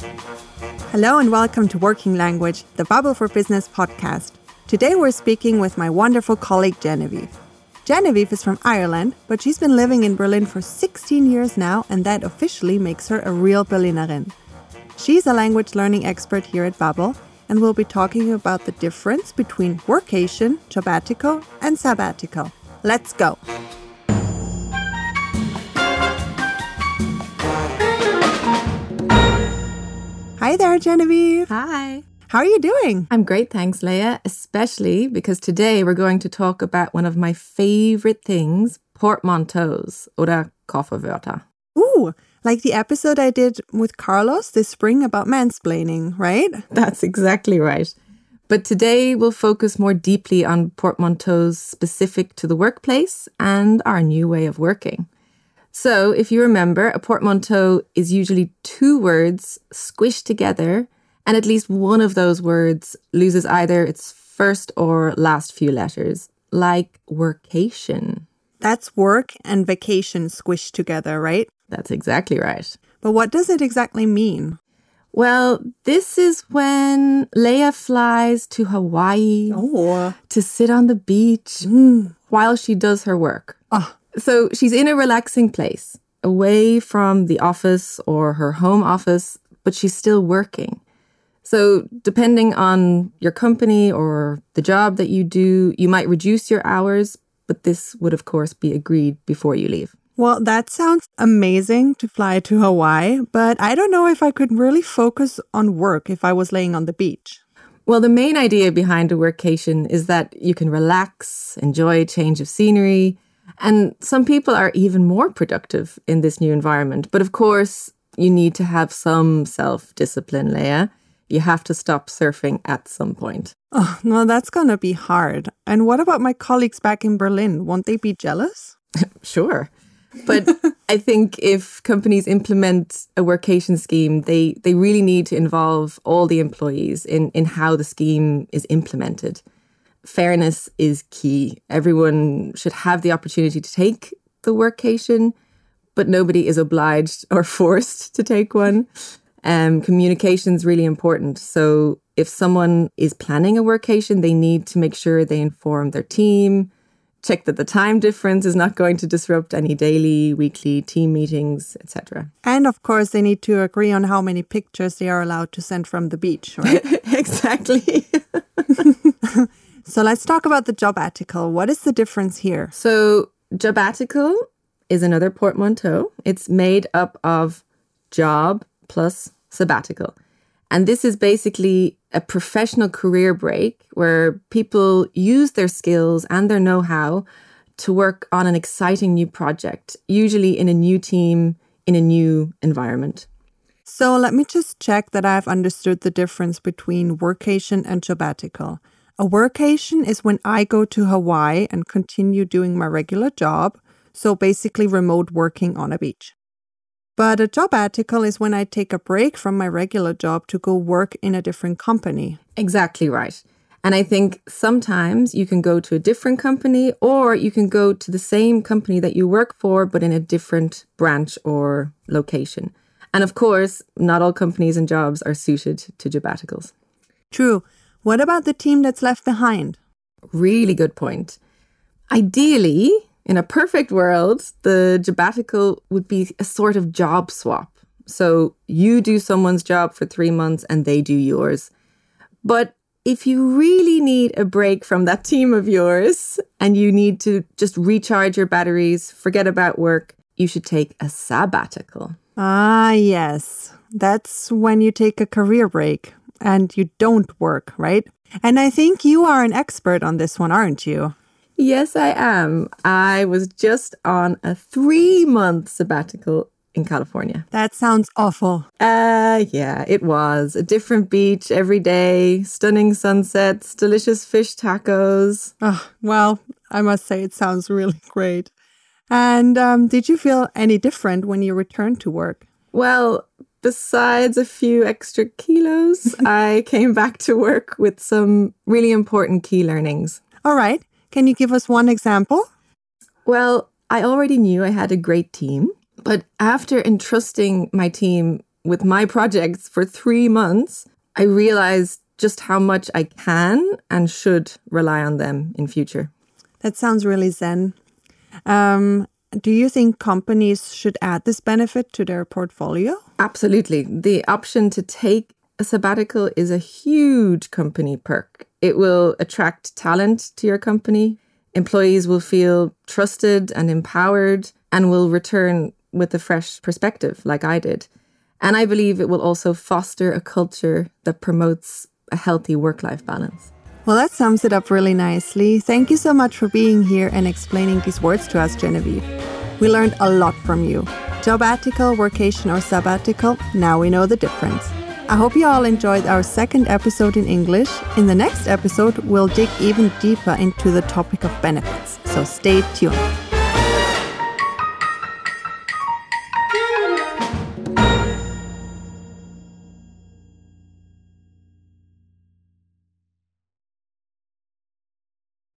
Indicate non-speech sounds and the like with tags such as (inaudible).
Hello and welcome to Working Language, the Babbel for Business podcast. Today we're speaking with my wonderful colleague Genevieve. Genevieve is from Ireland, but she's been living in Berlin for 16 years now, and that officially makes her a real Berlinerin. She's a language learning expert here at Babbel, and we'll be talking about the difference between workation, jobbatical, and sabbatical. Let's go! Hi there, Genevieve. Hi. How are you doing? I'm great, thanks, Leah, especially because today we're going to talk about one of my favorite things portmanteaus oder Kofferwörter. Ooh, like the episode I did with Carlos this spring about mansplaining, right? That's exactly right. But today we'll focus more deeply on portmanteaus specific to the workplace and our new way of working. So, if you remember, a portmanteau is usually two words squished together, and at least one of those words loses either its first or last few letters, like workation. That's work and vacation squished together, right? That's exactly right. But what does it exactly mean? Well, this is when Leah flies to Hawaii Oh. to sit on the beach mm. while she does her work. Oh, So she's in a relaxing place, away from the office or her home office, but she's still working. So, depending on your company or the job that you do, you might reduce your hours, but this would, of course, be agreed before you leave. well, that sounds amazing to fly to Hawaii, but I don't know if I could really focus on work if I was laying on the beach. Well, the main idea behind a workcation is that you can relax, enjoy a change of scenery, and some people are even more productive in this new environment. But of course, you need to have some self discipline, Leah. You have to stop surfing at some point. Oh, no, that's gonna be hard. And what about my colleagues back in Berlin? Won't they be jealous? (laughs) Sure. But I think if companies implement a workation scheme, they, they really need to involve all the employees in, in how the scheme is implemented. Fairness is key. Everyone should have the opportunity to take the workcation, but nobody is obliged or (laughs) forced to take one. Um, communication is really important. So if someone is planning a workation, they need to make sure they inform their team, check that the time difference is not going to disrupt any daily, weekly team meetings, etc. And of course, they need to agree on how many pictures they are allowed to send from the beach, right? (laughs) exactly. (laughs) so let's talk about the jobbatical. What is the difference here? so, jobbatical is another portmanteau. It's made up of job plus sabbatical. And this is basically a professional career break where people use their skills and their know how to work on an exciting new project, usually in a new team, in a new environment. So let me just check that I've understood the difference between workation and jobbatical. A workation is when I go to Hawaii and continue doing my regular job, so basically remote working on a beach. But a jobbatical is when I take a break from my regular job to go work in a different company. Exactly right. And I think sometimes you can go to a different company or you can go to the same company that you work for, but in a different branch or location. And of course, not all companies and jobs are suited to jobbaticals. True. What about the team that's left behind? Really good point. Ideally, in a perfect world, the jobbatical would be a sort of job swap. So you do someone's job for three months and they do yours. But if you really need a break from that (laughs) team of yours and you need to just recharge your batteries, forget about work, you should take a sabbatical. Ah, yes. That's when you take a career break and you don't work, right? And I think you are an expert on this one, aren't you? Yes, I am. I was just on a three month sabbatical in California. That sounds awful. Uh, yeah, it was. A different beach every day, stunning sunsets, delicious fish tacos. Oh, well, I must say it sounds really (laughs) great. And um, did you feel any different when you returned to work? Well, besides a few extra kilos, (laughs) I came back to work with some really important key learnings. All right. Can you give us one example? Well, I already knew I had a great team, but after entrusting my team with my projects for three months, I realized just how much I can and should rely on them in future. That sounds really zen. Um, do you think companies should add this benefit to their portfolio? Absolutely. The option to take a sabbatical is a huge company perk. It will attract talent to your company. Employees will feel trusted and empowered and will return with a fresh perspective, like I did. And I believe it will also foster a culture that promotes a healthy work life balance. Well, that sums it up really nicely. Thank you so much for being here and explaining these words to us, Genevieve. We learned a lot from you. Jobatical, workation, or sabbatical, now we know the difference. I hope you all enjoyed our second episode in English. In the next episode, we'll dig even deeper into the topic of benefits, so stay tuned.